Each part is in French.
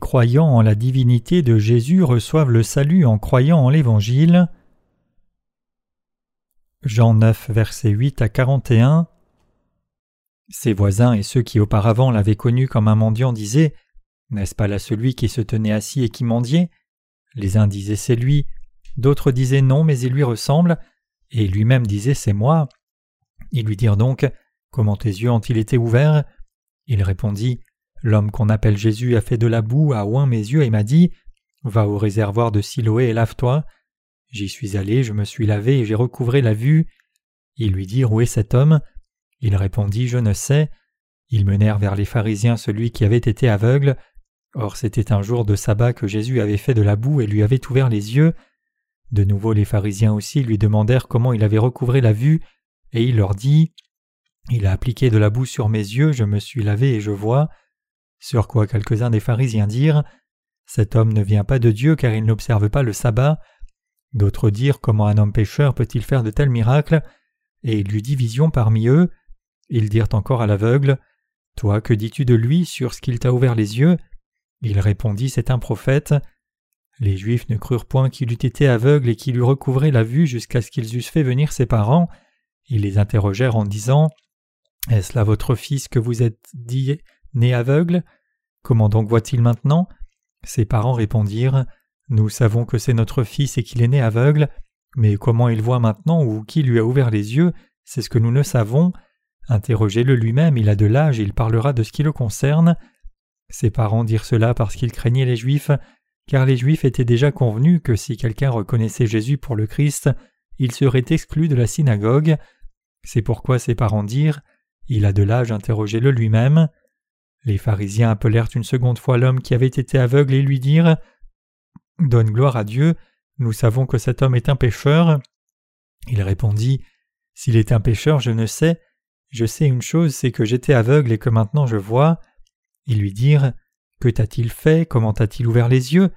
Les croyants en la divinité de Jésus reçoivent le salut en croyant en l'Évangile. Jean 9, versets 8 à 41. Ses voisins et ceux qui auparavant l'avaient connu comme un mendiant disaient N'est-ce pas là celui qui se tenait assis et qui mendiait? Les uns disaient C'est lui, d'autres disaient Non, mais il lui ressemble, et lui-même disait C'est moi. Ils lui dirent donc Comment tes yeux ont-ils été ouverts? Il répondit L'homme qu'on appelle Jésus a fait de la boue, a oint mes yeux et m'a dit Va au réservoir de Siloé et lave-toi. J'y suis allé, je me suis lavé et j'ai recouvré la vue. Ils lui dirent Où est cet homme? Il répondit Je ne sais. Ils menèrent vers les pharisiens celui qui avait été aveugle. Or c'était un jour de sabbat que Jésus avait fait de la boue et lui avait ouvert les yeux. De nouveau les pharisiens aussi lui demandèrent comment il avait recouvré la vue, et il leur dit Il a appliqué de la boue sur mes yeux, je me suis lavé et je vois. Sur quoi quelques-uns des pharisiens dirent Cet homme ne vient pas de Dieu car il n'observe pas le sabbat. D'autres dirent Comment un homme pécheur peut-il faire de tels miracles? Et il eut division parmi eux. Ils dirent encore à l'aveugle Toi, que dis-tu de lui sur ce qu'il t'a ouvert les yeux? Il répondit C'est un prophète. Les Juifs ne crurent point qu'il eût été aveugle et qu'il eût recouvré la vue jusqu'à ce qu'ils eussent fait venir ses parents. Ils les interrogèrent en disant Est-ce là votre fils que vous êtes dit né aveugle Comment donc voit-il maintenant? Ses parents répondirent Nous savons que c'est notre fils et qu'il est né aveugle, mais comment il voit maintenant ou qui lui a ouvert les yeux, c'est ce que nous ne savons. Interrogez-le lui-même, il a de l'âge il parlera de ce qui le concerne. Ses parents dirent cela parce qu'ils craignaient les Juifs, car les Juifs étaient déjà convenus que si quelqu'un reconnaissait Jésus pour le Christ, il serait exclu de la synagogue. C'est pourquoi ses parents dirent Il a de l'âge, interrogez-le lui-même. Les pharisiens appelèrent une seconde fois l'homme qui avait été aveugle et lui dirent Donne gloire à Dieu, nous savons que cet homme est un pécheur. Il répondit S'il est un pécheur, je ne sais. Je sais une chose, c'est que j'étais aveugle et que maintenant je vois. Ils lui dirent Que t'a-t-il fait? Comment t'a-t-il ouvert les yeux?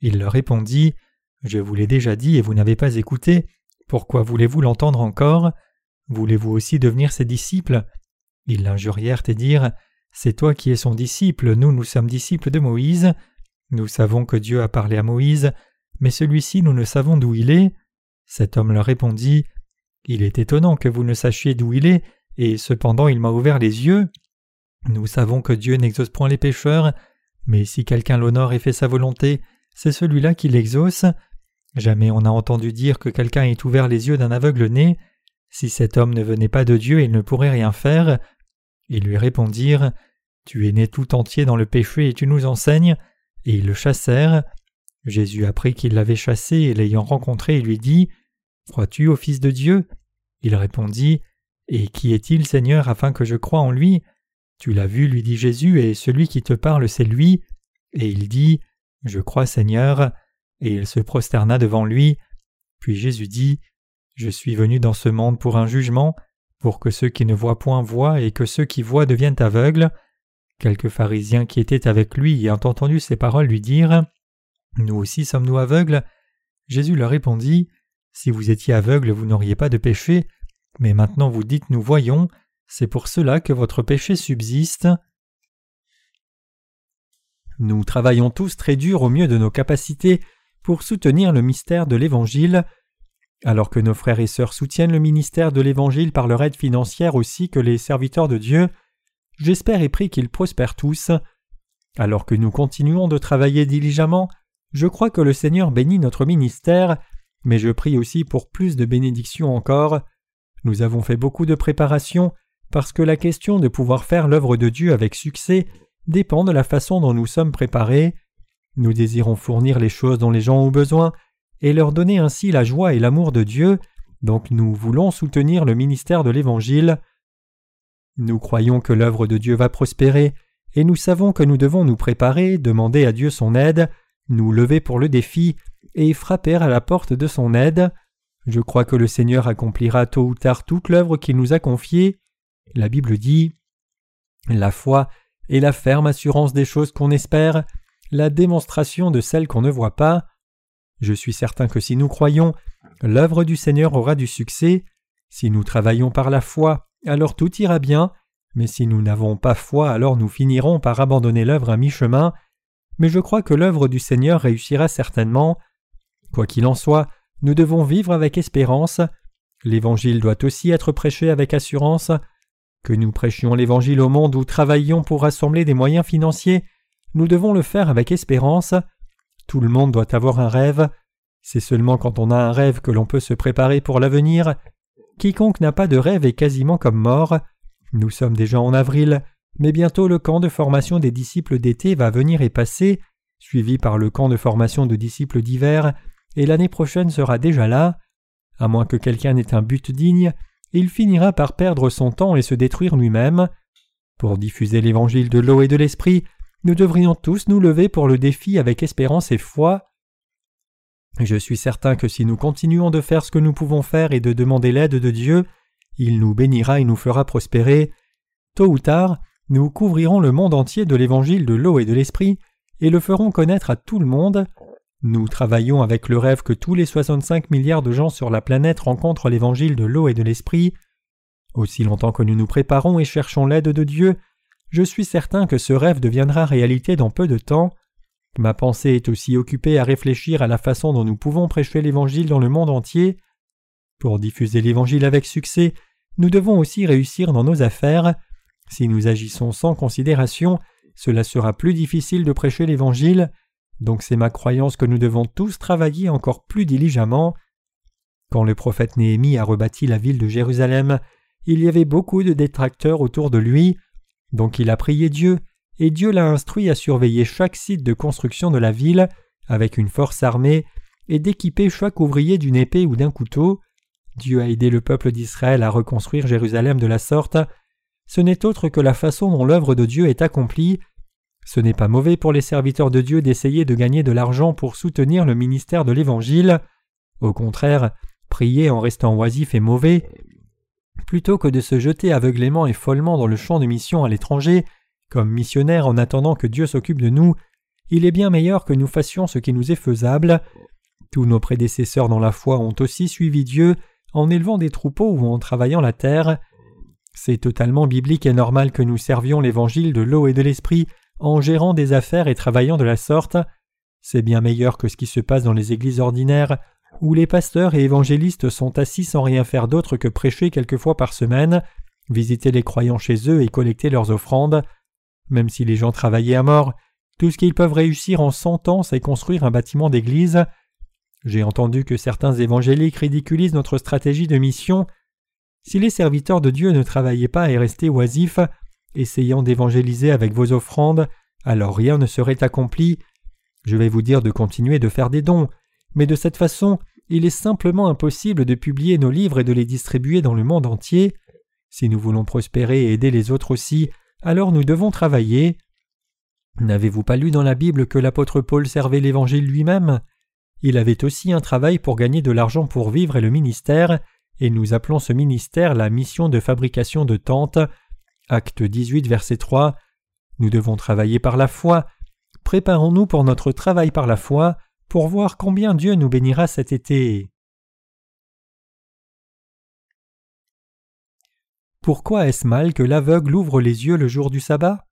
Il leur répondit Je vous l'ai déjà dit et vous n'avez pas écouté. Pourquoi voulez-vous l'entendre encore? Voulez-vous aussi devenir ses disciples? Ils l'injurièrent et dirent c'est toi qui es son disciple, nous nous sommes disciples de Moïse. Nous savons que Dieu a parlé à Moïse, mais celui-ci nous ne savons d'où il est. Cet homme leur répondit Il est étonnant que vous ne sachiez d'où il est, et cependant il m'a ouvert les yeux. Nous savons que Dieu n'exauce point les pécheurs, mais si quelqu'un l'honore et fait sa volonté, c'est celui-là qui l'exauce. Jamais on n'a entendu dire que quelqu'un ait ouvert les yeux d'un aveugle né. Si cet homme ne venait pas de Dieu, il ne pourrait rien faire. Ils lui répondirent Tu es né tout entier dans le péché et tu nous enseignes. Et ils le chassèrent. Jésus apprit qu'il l'avait chassé et l'ayant rencontré, il lui dit Crois-tu au Fils de Dieu? Il répondit Et qui est-il, Seigneur, afin que je croie en lui? Tu l'as vu, lui dit Jésus, et celui qui te parle, c'est lui. Et il dit Je crois, Seigneur. Et il se prosterna devant lui. Puis Jésus dit Je suis venu dans ce monde pour un jugement, pour que ceux qui ne voient point voient et que ceux qui voient deviennent aveugles. Quelques pharisiens qui étaient avec lui ayant entendu ces paroles lui dirent Nous aussi sommes-nous aveugles? Jésus leur répondit Si vous étiez aveugles, vous n'auriez pas de péché, mais maintenant vous dites Nous voyons, c'est pour cela que votre péché subsiste. Nous travaillons tous très dur au mieux de nos capacités pour soutenir le mystère de l'Évangile, alors que nos frères et sœurs soutiennent le ministère de l'Évangile par leur aide financière aussi que les serviteurs de Dieu, j'espère et prie qu'ils prospèrent tous. Alors que nous continuons de travailler diligemment, je crois que le Seigneur bénit notre ministère, mais je prie aussi pour plus de bénédictions encore. Nous avons fait beaucoup de préparations parce que la question de pouvoir faire l'œuvre de Dieu avec succès dépend de la façon dont nous sommes préparés. Nous désirons fournir les choses dont les gens ont besoin, et leur donner ainsi la joie et l'amour de Dieu, donc nous voulons soutenir le ministère de l'Évangile. Nous croyons que l'œuvre de Dieu va prospérer, et nous savons que nous devons nous préparer, demander à Dieu son aide, nous lever pour le défi, et frapper à la porte de son aide. Je crois que le Seigneur accomplira tôt ou tard toute l'œuvre qu'il nous a confiée. La Bible dit La foi est la ferme assurance des choses qu'on espère, la démonstration de celles qu'on ne voit pas. Je suis certain que si nous croyons, l'œuvre du Seigneur aura du succès. Si nous travaillons par la foi, alors tout ira bien, mais si nous n'avons pas foi, alors nous finirons par abandonner l'œuvre à mi-chemin. mais je crois que l'œuvre du Seigneur réussira certainement. Quoi qu'il en soit, nous devons vivre avec espérance. L'Évangile doit aussi être prêché avec assurance. Que nous prêchions l'Évangile au monde ou travaillions pour rassembler des moyens financiers, nous devons le faire avec espérance. Tout le monde doit avoir un rêve. C'est seulement quand on a un rêve que l'on peut se préparer pour l'avenir. Quiconque n'a pas de rêve est quasiment comme mort. Nous sommes déjà en avril, mais bientôt le camp de formation des disciples d'été va venir et passer, suivi par le camp de formation de disciples d'hiver, et l'année prochaine sera déjà là. À moins que quelqu'un n'ait un but digne, il finira par perdre son temps et se détruire lui-même. Pour diffuser l'évangile de l'eau et de l'esprit, nous devrions tous nous lever pour le défi avec espérance et foi. Je suis certain que si nous continuons de faire ce que nous pouvons faire et de demander l'aide de Dieu, il nous bénira et nous fera prospérer. Tôt ou tard, nous couvrirons le monde entier de l'évangile de l'eau et de l'esprit et le ferons connaître à tout le monde. Nous travaillons avec le rêve que tous les 65 milliards de gens sur la planète rencontrent l'évangile de l'eau et de l'esprit. Aussi longtemps que nous nous préparons et cherchons l'aide de Dieu, je suis certain que ce rêve deviendra réalité dans peu de temps. Ma pensée est aussi occupée à réfléchir à la façon dont nous pouvons prêcher l'Évangile dans le monde entier. Pour diffuser l'Évangile avec succès, nous devons aussi réussir dans nos affaires. Si nous agissons sans considération, cela sera plus difficile de prêcher l'Évangile, donc c'est ma croyance que nous devons tous travailler encore plus diligemment. Quand le prophète Néhémie a rebâti la ville de Jérusalem, il y avait beaucoup de détracteurs autour de lui, donc il a prié Dieu, et Dieu l'a instruit à surveiller chaque site de construction de la ville avec une force armée et d'équiper chaque ouvrier d'une épée ou d'un couteau. Dieu a aidé le peuple d'Israël à reconstruire Jérusalem de la sorte. Ce n'est autre que la façon dont l'œuvre de Dieu est accomplie. Ce n'est pas mauvais pour les serviteurs de Dieu d'essayer de gagner de l'argent pour soutenir le ministère de l'Évangile. Au contraire, prier en restant oisif est mauvais. Plutôt que de se jeter aveuglément et follement dans le champ de mission à l'étranger, comme missionnaires en attendant que Dieu s'occupe de nous, il est bien meilleur que nous fassions ce qui nous est faisable. Tous nos prédécesseurs dans la foi ont aussi suivi Dieu en élevant des troupeaux ou en travaillant la terre. C'est totalement biblique et normal que nous servions l'évangile de l'eau et de l'esprit en gérant des affaires et travaillant de la sorte. C'est bien meilleur que ce qui se passe dans les églises ordinaires où les pasteurs et évangélistes sont assis sans rien faire d'autre que prêcher quelques fois par semaine, visiter les croyants chez eux et collecter leurs offrandes. Même si les gens travaillaient à mort, tout ce qu'ils peuvent réussir en cent ans, c'est construire un bâtiment d'église. J'ai entendu que certains évangéliques ridiculisent notre stratégie de mission. Si les serviteurs de Dieu ne travaillaient pas et restaient oisifs, essayant d'évangéliser avec vos offrandes, alors rien ne serait accompli. Je vais vous dire de continuer de faire des dons, mais de cette façon, il est simplement impossible de publier nos livres et de les distribuer dans le monde entier. Si nous voulons prospérer et aider les autres aussi, alors nous devons travailler. N'avez-vous pas lu dans la Bible que l'apôtre Paul servait l'Évangile lui-même? Il avait aussi un travail pour gagner de l'argent pour vivre et le ministère, et nous appelons ce ministère la mission de fabrication de tentes. Acte 18, verset 3. Nous devons travailler par la foi. Préparons-nous pour notre travail par la foi, pour voir combien Dieu nous bénira cet été. Pourquoi est-ce mal que l'aveugle ouvre les yeux le jour du sabbat?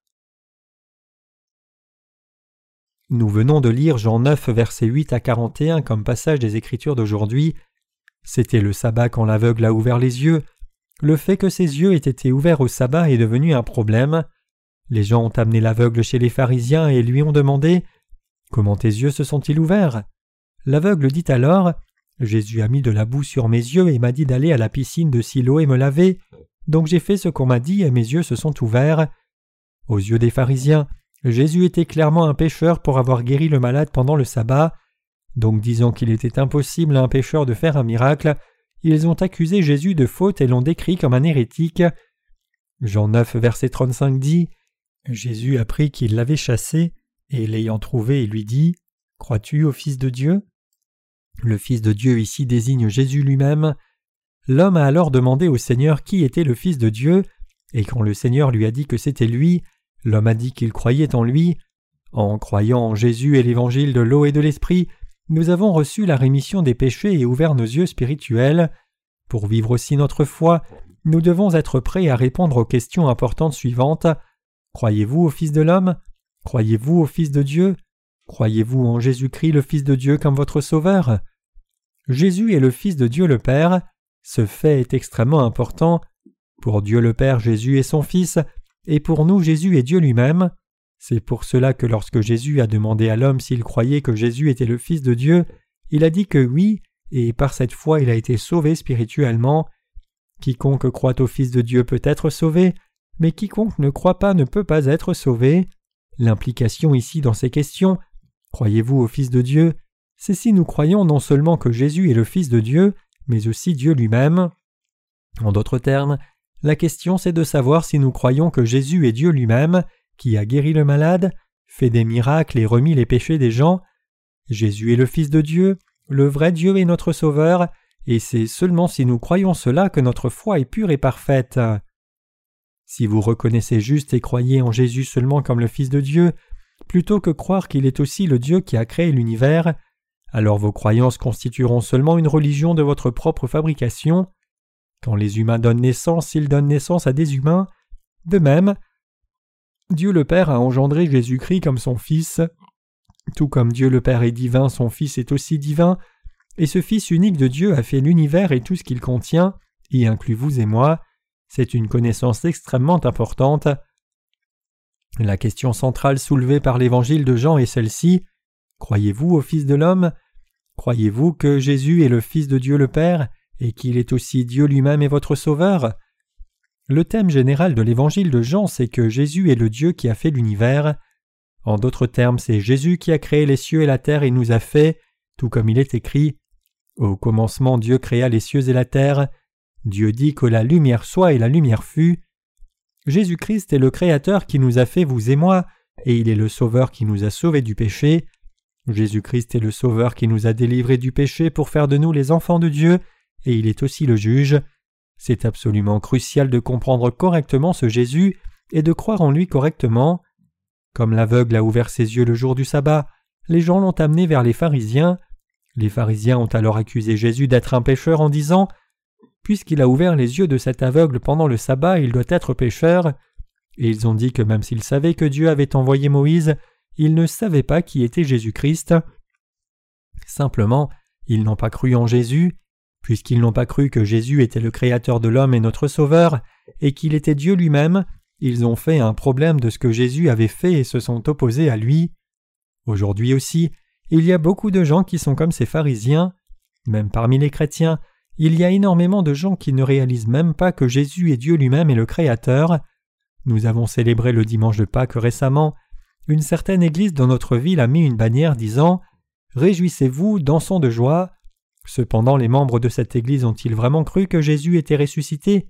Nous venons de lire Jean 9, versets 8 à 41 comme passage des Écritures d'aujourd'hui. C'était le sabbat quand l'aveugle a ouvert les yeux. Le fait que ses yeux aient été ouverts au sabbat est devenu un problème. Les gens ont amené l'aveugle chez les pharisiens et lui ont demandé Comment tes yeux se sont-ils ouverts? L'aveugle dit alors Jésus a mis de la boue sur mes yeux et m'a dit d'aller à la piscine de Silo et me laver. Donc j'ai fait ce qu'on m'a dit et mes yeux se sont ouverts. Aux yeux des pharisiens, Jésus était clairement un pécheur pour avoir guéri le malade pendant le sabbat. Donc disant qu'il était impossible à un pécheur de faire un miracle, ils ont accusé Jésus de faute et l'ont décrit comme un hérétique. Jean 9, verset 35 dit Jésus apprit qu'il l'avait chassé, et l'ayant trouvé, il lui dit Crois-tu au Fils de Dieu? Le Fils de Dieu ici désigne Jésus lui-même. L'homme a alors demandé au Seigneur qui était le Fils de Dieu, et quand le Seigneur lui a dit que c'était lui, l'homme a dit qu'il croyait en lui. En croyant en Jésus et l'évangile de l'eau et de l'esprit, nous avons reçu la rémission des péchés et ouvert nos yeux spirituels. Pour vivre aussi notre foi, nous devons être prêts à répondre aux questions importantes suivantes. Croyez-vous au Fils de l'homme? Croyez-vous au Fils de Dieu? Croyez-vous en Jésus-Christ le Fils de Dieu comme votre Sauveur? Jésus est le Fils de Dieu le Père. Ce fait est extrêmement important. Pour Dieu le Père, Jésus est son Fils, et pour nous, Jésus est Dieu lui-même. C'est pour cela que lorsque Jésus a demandé à l'homme s'il croyait que Jésus était le Fils de Dieu, il a dit que oui, et par cette foi il a été sauvé spirituellement. Quiconque croit au Fils de Dieu peut être sauvé, mais quiconque ne croit pas ne peut pas être sauvé. L'implication ici dans ces questions Croyez-vous au Fils de Dieu? C'est si nous croyons non seulement que Jésus est le Fils de Dieu, mais aussi Dieu lui-même. En d'autres termes, la question c'est de savoir si nous croyons que Jésus est Dieu lui-même, qui a guéri le malade, fait des miracles et remis les péchés des gens. Jésus est le Fils de Dieu, le vrai Dieu est notre Sauveur, et c'est seulement si nous croyons cela que notre foi est pure et parfaite. Si vous reconnaissez juste et croyez en Jésus seulement comme le Fils de Dieu, plutôt que croire qu'il est aussi le Dieu qui a créé l'univers, alors vos croyances constitueront seulement une religion de votre propre fabrication. Quand les humains donnent naissance, ils donnent naissance à des humains. De même, Dieu le Père a engendré Jésus-Christ comme son Fils. Tout comme Dieu le Père est divin, son Fils est aussi divin, et ce Fils unique de Dieu a fait l'univers et tout ce qu'il contient, y inclut vous et moi. C'est une connaissance extrêmement importante. La question centrale soulevée par l'évangile de Jean est celle-ci. Croyez-vous au Fils de l'homme? Croyez-vous que Jésus est le Fils de Dieu le Père et qu'il est aussi Dieu lui-même et votre Sauveur? Le thème général de l'évangile de Jean, c'est que Jésus est le Dieu qui a fait l'univers. En d'autres termes, c'est Jésus qui a créé les cieux et la terre et nous a fait, tout comme il est écrit. Au commencement Dieu créa les cieux et la terre. Dieu dit que la lumière soit et la lumière fut. Jésus-Christ est le Créateur qui nous a fait vous et moi, et il est le Sauveur qui nous a sauvés du péché. Jésus-Christ est le Sauveur qui nous a délivrés du péché pour faire de nous les enfants de Dieu, et il est aussi le juge. C'est absolument crucial de comprendre correctement ce Jésus et de croire en lui correctement. Comme l'aveugle a ouvert ses yeux le jour du sabbat, les gens l'ont amené vers les pharisiens. Les pharisiens ont alors accusé Jésus d'être un pécheur en disant Puisqu'il a ouvert les yeux de cet aveugle pendant le sabbat, il doit être pécheur. Et ils ont dit que même s'ils savaient que Dieu avait envoyé Moïse, ils ne savaient pas qui était Jésus-Christ. Simplement, ils n'ont pas cru en Jésus, puisqu'ils n'ont pas cru que Jésus était le Créateur de l'homme et notre Sauveur, et qu'il était Dieu lui-même, ils ont fait un problème de ce que Jésus avait fait et se sont opposés à lui. Aujourd'hui aussi, il y a beaucoup de gens qui sont comme ces pharisiens. Même parmi les chrétiens, il y a énormément de gens qui ne réalisent même pas que Jésus est Dieu lui-même et le Créateur. Nous avons célébré le dimanche de Pâques récemment. Une certaine église dans notre ville a mis une bannière disant Réjouissez-vous, dansons de joie. Cependant, les membres de cette église ont-ils vraiment cru que Jésus était ressuscité?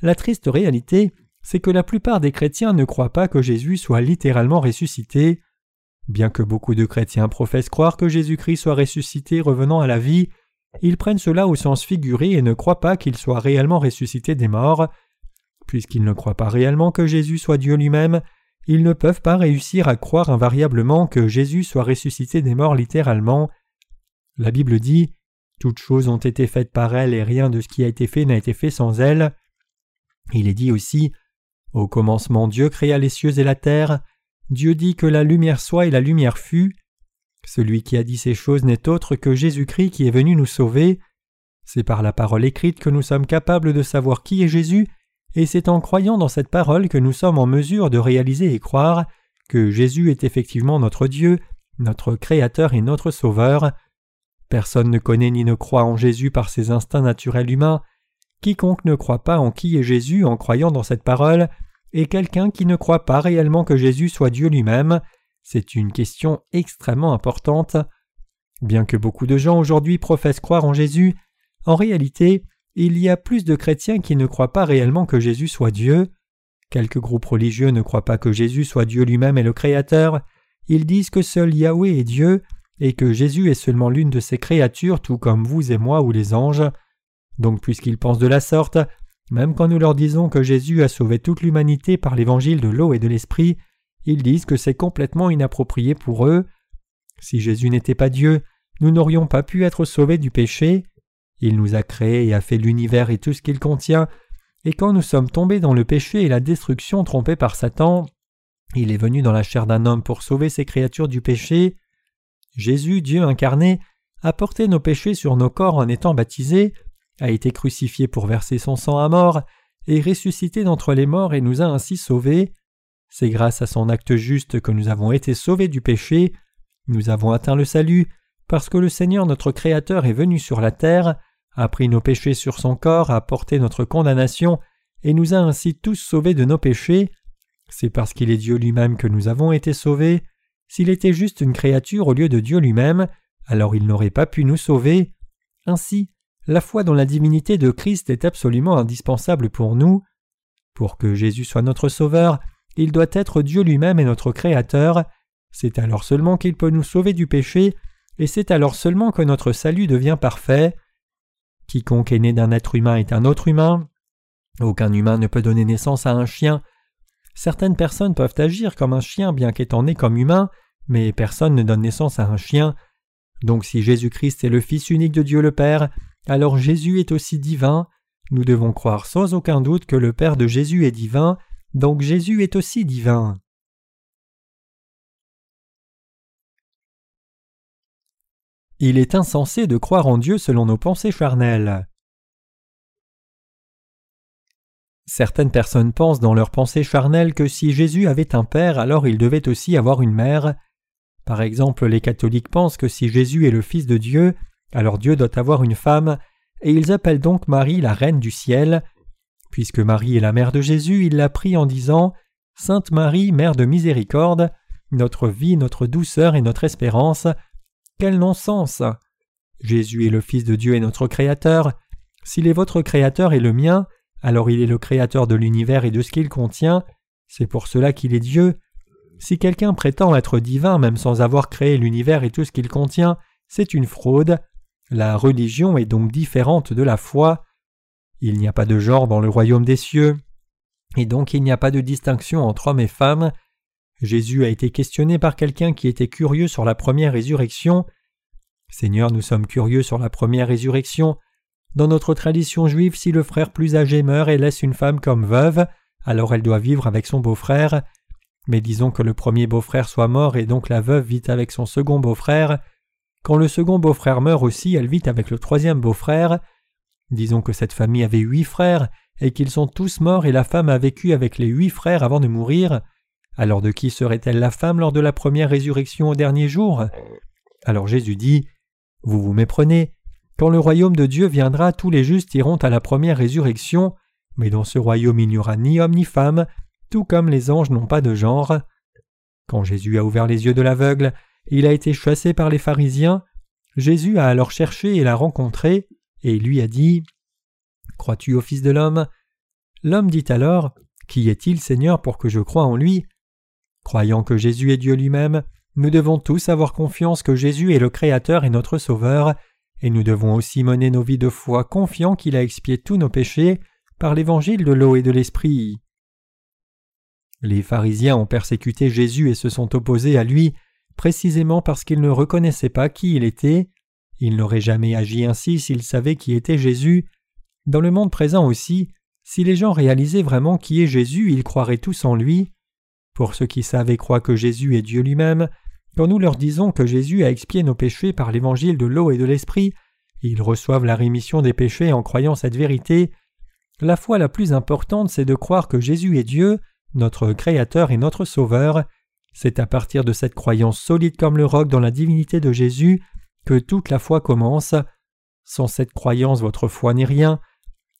La triste réalité, c'est que la plupart des chrétiens ne croient pas que Jésus soit littéralement ressuscité. Bien que beaucoup de chrétiens professent croire que Jésus-Christ soit ressuscité revenant à la vie, ils prennent cela au sens figuré et ne croient pas qu'il soit réellement ressuscité des morts. Puisqu'ils ne croient pas réellement que Jésus soit Dieu lui-même, ils ne peuvent pas réussir à croire invariablement que Jésus soit ressuscité des morts littéralement. La Bible dit Toutes choses ont été faites par elle et rien de ce qui a été fait n'a été fait sans elle. Il est dit aussi au commencement Dieu créa les cieux et la terre, Dieu dit que la lumière soit et la lumière fut. Celui qui a dit ces choses n'est autre que Jésus-Christ qui est venu nous sauver. C'est par la parole écrite que nous sommes capables de savoir qui est Jésus, et c'est en croyant dans cette parole que nous sommes en mesure de réaliser et croire que Jésus est effectivement notre Dieu, notre Créateur et notre Sauveur. Personne ne connaît ni ne croit en Jésus par ses instincts naturels humains, Quiconque ne croit pas en qui est Jésus en croyant dans cette parole est quelqu'un qui ne croit pas réellement que Jésus soit Dieu lui-même. C'est une question extrêmement importante. Bien que beaucoup de gens aujourd'hui professent croire en Jésus, en réalité, il y a plus de chrétiens qui ne croient pas réellement que Jésus soit Dieu. Quelques groupes religieux ne croient pas que Jésus soit Dieu lui-même et le Créateur. Ils disent que seul Yahweh est Dieu et que Jésus est seulement l'une de ses créatures, tout comme vous et moi ou les anges. Donc puisqu'ils pensent de la sorte, même quand nous leur disons que Jésus a sauvé toute l'humanité par l'évangile de l'eau et de l'esprit, ils disent que c'est complètement inapproprié pour eux. Si Jésus n'était pas Dieu, nous n'aurions pas pu être sauvés du péché. Il nous a créés et a fait l'univers et tout ce qu'il contient, et quand nous sommes tombés dans le péché et la destruction trompés par Satan, Il est venu dans la chair d'un homme pour sauver ses créatures du péché. Jésus, Dieu incarné, a porté nos péchés sur nos corps en étant baptisé, a été crucifié pour verser son sang à mort, et ressuscité d'entre les morts et nous a ainsi sauvés. C'est grâce à son acte juste que nous avons été sauvés du péché, nous avons atteint le salut, parce que le Seigneur notre Créateur est venu sur la terre, a pris nos péchés sur son corps, a porté notre condamnation, et nous a ainsi tous sauvés de nos péchés. C'est parce qu'il est Dieu lui-même que nous avons été sauvés. S'il était juste une créature au lieu de Dieu lui-même, alors il n'aurait pas pu nous sauver. Ainsi, la foi dans la divinité de Christ est absolument indispensable pour nous. Pour que Jésus soit notre Sauveur, il doit être Dieu lui-même et notre Créateur. C'est alors seulement qu'il peut nous sauver du péché, et c'est alors seulement que notre salut devient parfait. Quiconque est né d'un être humain est un autre humain. Aucun humain ne peut donner naissance à un chien. Certaines personnes peuvent agir comme un chien bien qu'étant né comme humain, mais personne ne donne naissance à un chien. Donc si Jésus-Christ est le Fils unique de Dieu le Père, alors Jésus est aussi divin. Nous devons croire sans aucun doute que le Père de Jésus est divin, donc Jésus est aussi divin. Il est insensé de croire en Dieu selon nos pensées charnelles. Certaines personnes pensent dans leurs pensées charnelles que si Jésus avait un père, alors il devait aussi avoir une mère. Par exemple, les catholiques pensent que si Jésus est le Fils de Dieu, alors Dieu doit avoir une femme, et ils appellent donc Marie la Reine du ciel. Puisque Marie est la mère de Jésus, il l'a prie en disant Sainte Marie, Mère de miséricorde, notre vie, notre douceur et notre espérance. Quel non-sens Jésus est le Fils de Dieu et notre Créateur. S'il est votre Créateur et le mien, alors il est le Créateur de l'univers et de ce qu'il contient. C'est pour cela qu'il est Dieu. Si quelqu'un prétend être divin même sans avoir créé l'univers et tout ce qu'il contient, c'est une fraude. La religion est donc différente de la foi. Il n'y a pas de genre dans le royaume des cieux, et donc il n'y a pas de distinction entre hommes et femmes. Jésus a été questionné par quelqu'un qui était curieux sur la première résurrection. Seigneur, nous sommes curieux sur la première résurrection. Dans notre tradition juive, si le frère plus âgé meurt et laisse une femme comme veuve, alors elle doit vivre avec son beau-frère. Mais disons que le premier beau-frère soit mort et donc la veuve vit avec son second beau-frère. Quand le second beau-frère meurt aussi, elle vit avec le troisième beau-frère. Disons que cette famille avait huit frères et qu'ils sont tous morts et la femme a vécu avec les huit frères avant de mourir. Alors de qui serait-elle la femme lors de la première résurrection au dernier jour? Alors Jésus dit Vous vous méprenez. Quand le royaume de Dieu viendra, tous les justes iront à la première résurrection, mais dans ce royaume il n'y aura ni homme ni femme, tout comme les anges n'ont pas de genre. Quand Jésus a ouvert les yeux de l'aveugle, il a été chassé par les pharisiens. Jésus a alors cherché et l'a rencontré, et lui a dit Crois-tu au Fils de l'homme? L'homme dit alors Qui est-il, Seigneur, pour que je croie en lui? Croyant que Jésus est Dieu lui-même, nous devons tous avoir confiance que Jésus est le Créateur et notre Sauveur, et nous devons aussi mener nos vies de foi confiant qu'il a expié tous nos péchés par l'évangile de l'eau et de l'esprit. Les pharisiens ont persécuté Jésus et se sont opposés à lui précisément parce qu'ils ne reconnaissaient pas qui il était. Ils n'auraient jamais agi ainsi s'ils savaient qui était Jésus. Dans le monde présent aussi, si les gens réalisaient vraiment qui est Jésus, ils croiraient tous en lui. Pour ceux qui savent et croient que Jésus est Dieu lui-même, quand nous leur disons que Jésus a expié nos péchés par l'évangile de l'eau et de l'esprit, ils reçoivent la rémission des péchés en croyant cette vérité. La foi la plus importante, c'est de croire que Jésus est Dieu, notre Créateur et notre Sauveur. C'est à partir de cette croyance solide comme le roc dans la divinité de Jésus que toute la foi commence. Sans cette croyance, votre foi n'est rien.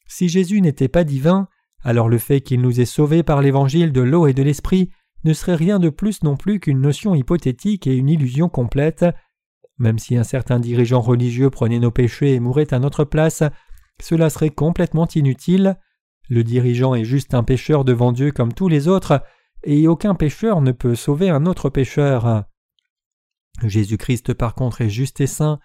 Si Jésus n'était pas divin, alors le fait qu'il nous ait sauvés par l'évangile de l'eau et de l'esprit ne serait rien de plus non plus qu'une notion hypothétique et une illusion complète. Même si un certain dirigeant religieux prenait nos péchés et mourait à notre place, cela serait complètement inutile. Le dirigeant est juste un pécheur devant Dieu comme tous les autres, et aucun pécheur ne peut sauver un autre pécheur. Jésus-Christ par contre est juste et saint,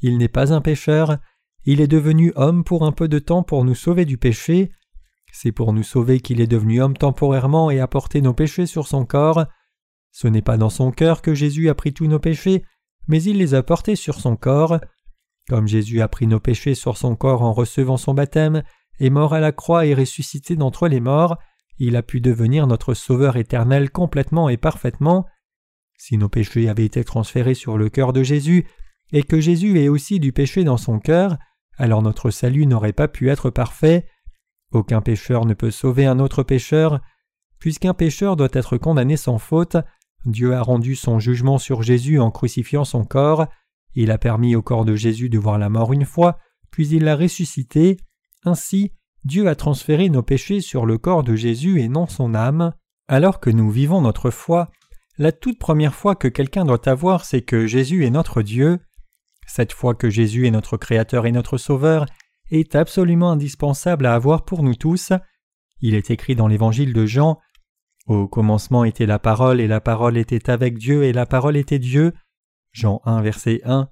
il n'est pas un pécheur, il est devenu homme pour un peu de temps pour nous sauver du péché, c'est pour nous sauver qu'il est devenu homme temporairement et a porté nos péchés sur son corps. Ce n'est pas dans son cœur que Jésus a pris tous nos péchés, mais il les a portés sur son corps. Comme Jésus a pris nos péchés sur son corps en recevant son baptême, est mort à la croix et ressuscité d'entre les morts, il a pu devenir notre Sauveur éternel complètement et parfaitement. Si nos péchés avaient été transférés sur le cœur de Jésus, et que Jésus ait aussi du péché dans son cœur, alors notre salut n'aurait pas pu être parfait. Aucun pécheur ne peut sauver un autre pécheur. Puisqu'un pécheur doit être condamné sans faute, Dieu a rendu son jugement sur Jésus en crucifiant son corps, il a permis au corps de Jésus de voir la mort une fois, puis il l'a ressuscité. Ainsi, Dieu a transféré nos péchés sur le corps de Jésus et non son âme. Alors que nous vivons notre foi, la toute première foi que quelqu'un doit avoir, c'est que Jésus est notre Dieu. Cette foi que Jésus est notre Créateur et notre Sauveur est absolument indispensable à avoir pour nous tous. Il est écrit dans l'Évangile de Jean Au commencement était la parole, et la parole était avec Dieu, et la parole était Dieu. Jean 1, verset 1.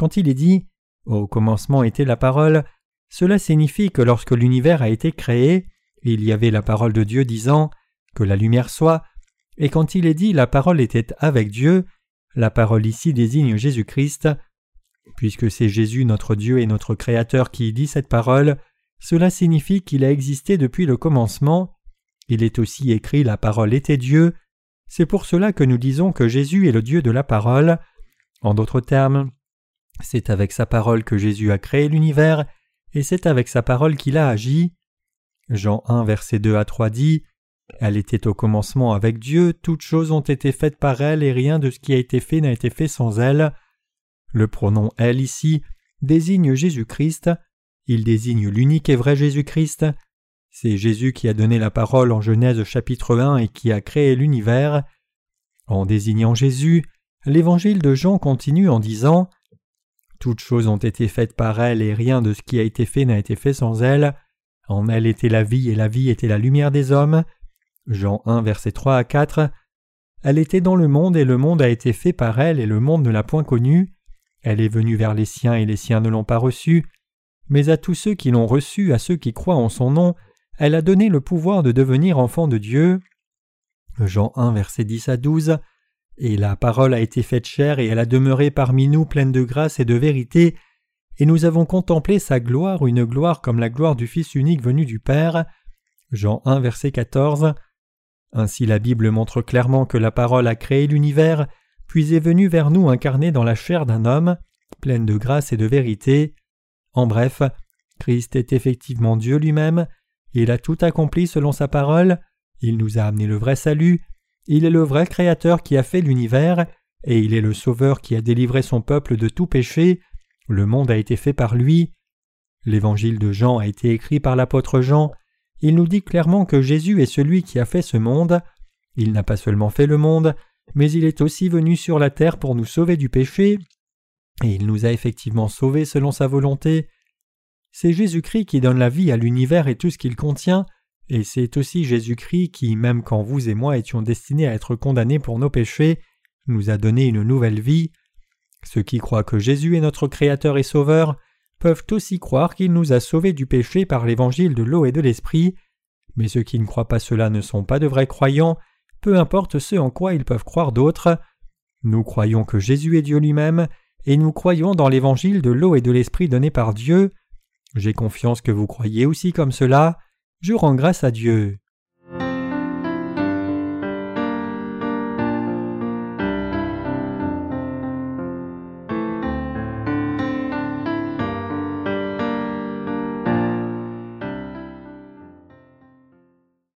Quand il est dit Au commencement était la parole, cela signifie que lorsque l'univers a été créé, il y avait la parole de Dieu disant Que la lumière soit, et quand il est dit La parole était avec Dieu, la parole ici désigne Jésus-Christ. Puisque c'est Jésus notre Dieu et notre Créateur qui dit cette parole, cela signifie qu'il a existé depuis le commencement. Il est aussi écrit La parole était Dieu. C'est pour cela que nous disons que Jésus est le Dieu de la parole. En d'autres termes, c'est avec sa parole que Jésus a créé l'univers, et c'est avec sa parole qu'il a agi. Jean 1 verset 2 à 3 dit Elle était au commencement avec Dieu, toutes choses ont été faites par elle, et rien de ce qui a été fait n'a été fait sans elle. Le pronom elle ici désigne Jésus-Christ, il désigne l'unique et vrai Jésus-Christ. C'est Jésus qui a donné la parole en Genèse chapitre 1 et qui a créé l'univers. En désignant Jésus, l'évangile de Jean continue en disant Toutes choses ont été faites par elle et rien de ce qui a été fait n'a été fait sans elle. En elle était la vie et la vie était la lumière des hommes. Jean 1 versets 3 à 4. Elle était dans le monde et le monde a été fait par elle et le monde ne l'a point connue. Elle est venue vers les siens et les siens ne l'ont pas reçue. Mais à tous ceux qui l'ont reçue, à ceux qui croient en son nom, elle a donné le pouvoir de devenir enfant de Dieu. Jean 1 versets 10 à 12. Et la parole a été faite chair et elle a demeuré parmi nous pleine de grâce et de vérité, et nous avons contemplé sa gloire, une gloire comme la gloire du Fils unique venu du Père. Jean 1 verset 14. Ainsi la Bible montre clairement que la parole a créé l'univers, puis est venue vers nous incarnée dans la chair d'un homme, pleine de grâce et de vérité. En bref, Christ est effectivement Dieu lui-même, il a tout accompli selon sa parole, il nous a amené le vrai salut, il est le vrai Créateur qui a fait l'univers, et il est le Sauveur qui a délivré son peuple de tout péché, le monde a été fait par lui. L'évangile de Jean a été écrit par l'apôtre Jean, il nous dit clairement que Jésus est celui qui a fait ce monde, il n'a pas seulement fait le monde, mais il est aussi venu sur la terre pour nous sauver du péché, et il nous a effectivement sauvés selon sa volonté. C'est Jésus-Christ qui donne la vie à l'univers et tout ce qu'il contient, et c'est aussi Jésus-Christ qui, même quand vous et moi étions destinés à être condamnés pour nos péchés, nous a donné une nouvelle vie. Ceux qui croient que Jésus est notre Créateur et Sauveur peuvent aussi croire qu'il nous a sauvés du péché par l'évangile de l'eau et de l'esprit, mais ceux qui ne croient pas cela ne sont pas de vrais croyants, peu importe ce en quoi ils peuvent croire d'autres. Nous croyons que Jésus est Dieu lui-même, et nous croyons dans l'évangile de l'eau et de l'esprit donné par Dieu. J'ai confiance que vous croyez aussi comme cela. Je rends grâce à Dieu.